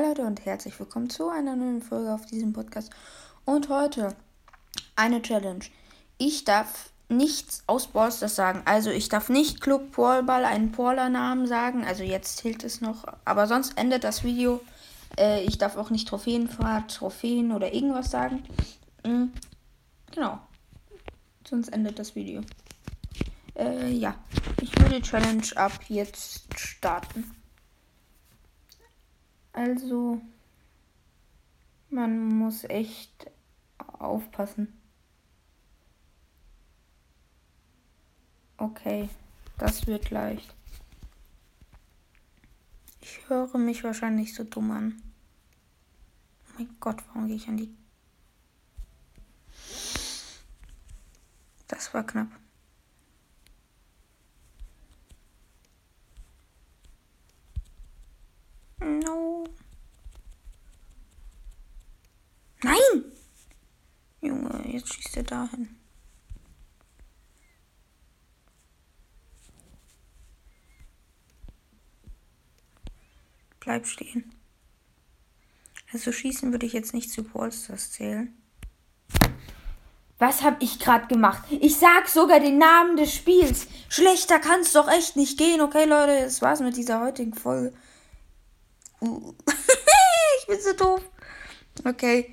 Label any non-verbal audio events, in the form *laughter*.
Leute und herzlich willkommen zu einer neuen Folge auf diesem Podcast. Und heute eine Challenge. Ich darf nichts aus Ballstars sagen. Also ich darf nicht Club Ballball einen Paula-Namen sagen. Also jetzt zählt es noch. Aber sonst endet das Video. Äh, ich darf auch nicht Trophäenfahrt, Trophäen oder irgendwas sagen. Mhm. Genau. Sonst endet das Video. Äh, ja. Ich würde Challenge ab jetzt starten. Also, man muss echt aufpassen. Okay, das wird leicht. Ich höre mich wahrscheinlich so dumm an. Oh mein Gott, warum gehe ich an die... Das war knapp. Nein! Junge, jetzt schießt er dahin. Bleib stehen. Also schießen würde ich jetzt nicht zu Polsters zählen. Was habe ich gerade gemacht? Ich sag sogar den Namen des Spiels. Schlechter kann es doch echt nicht gehen. Okay, Leute, das war's mit dieser heutigen Folge. *laughs* ich bin so doof. Okay.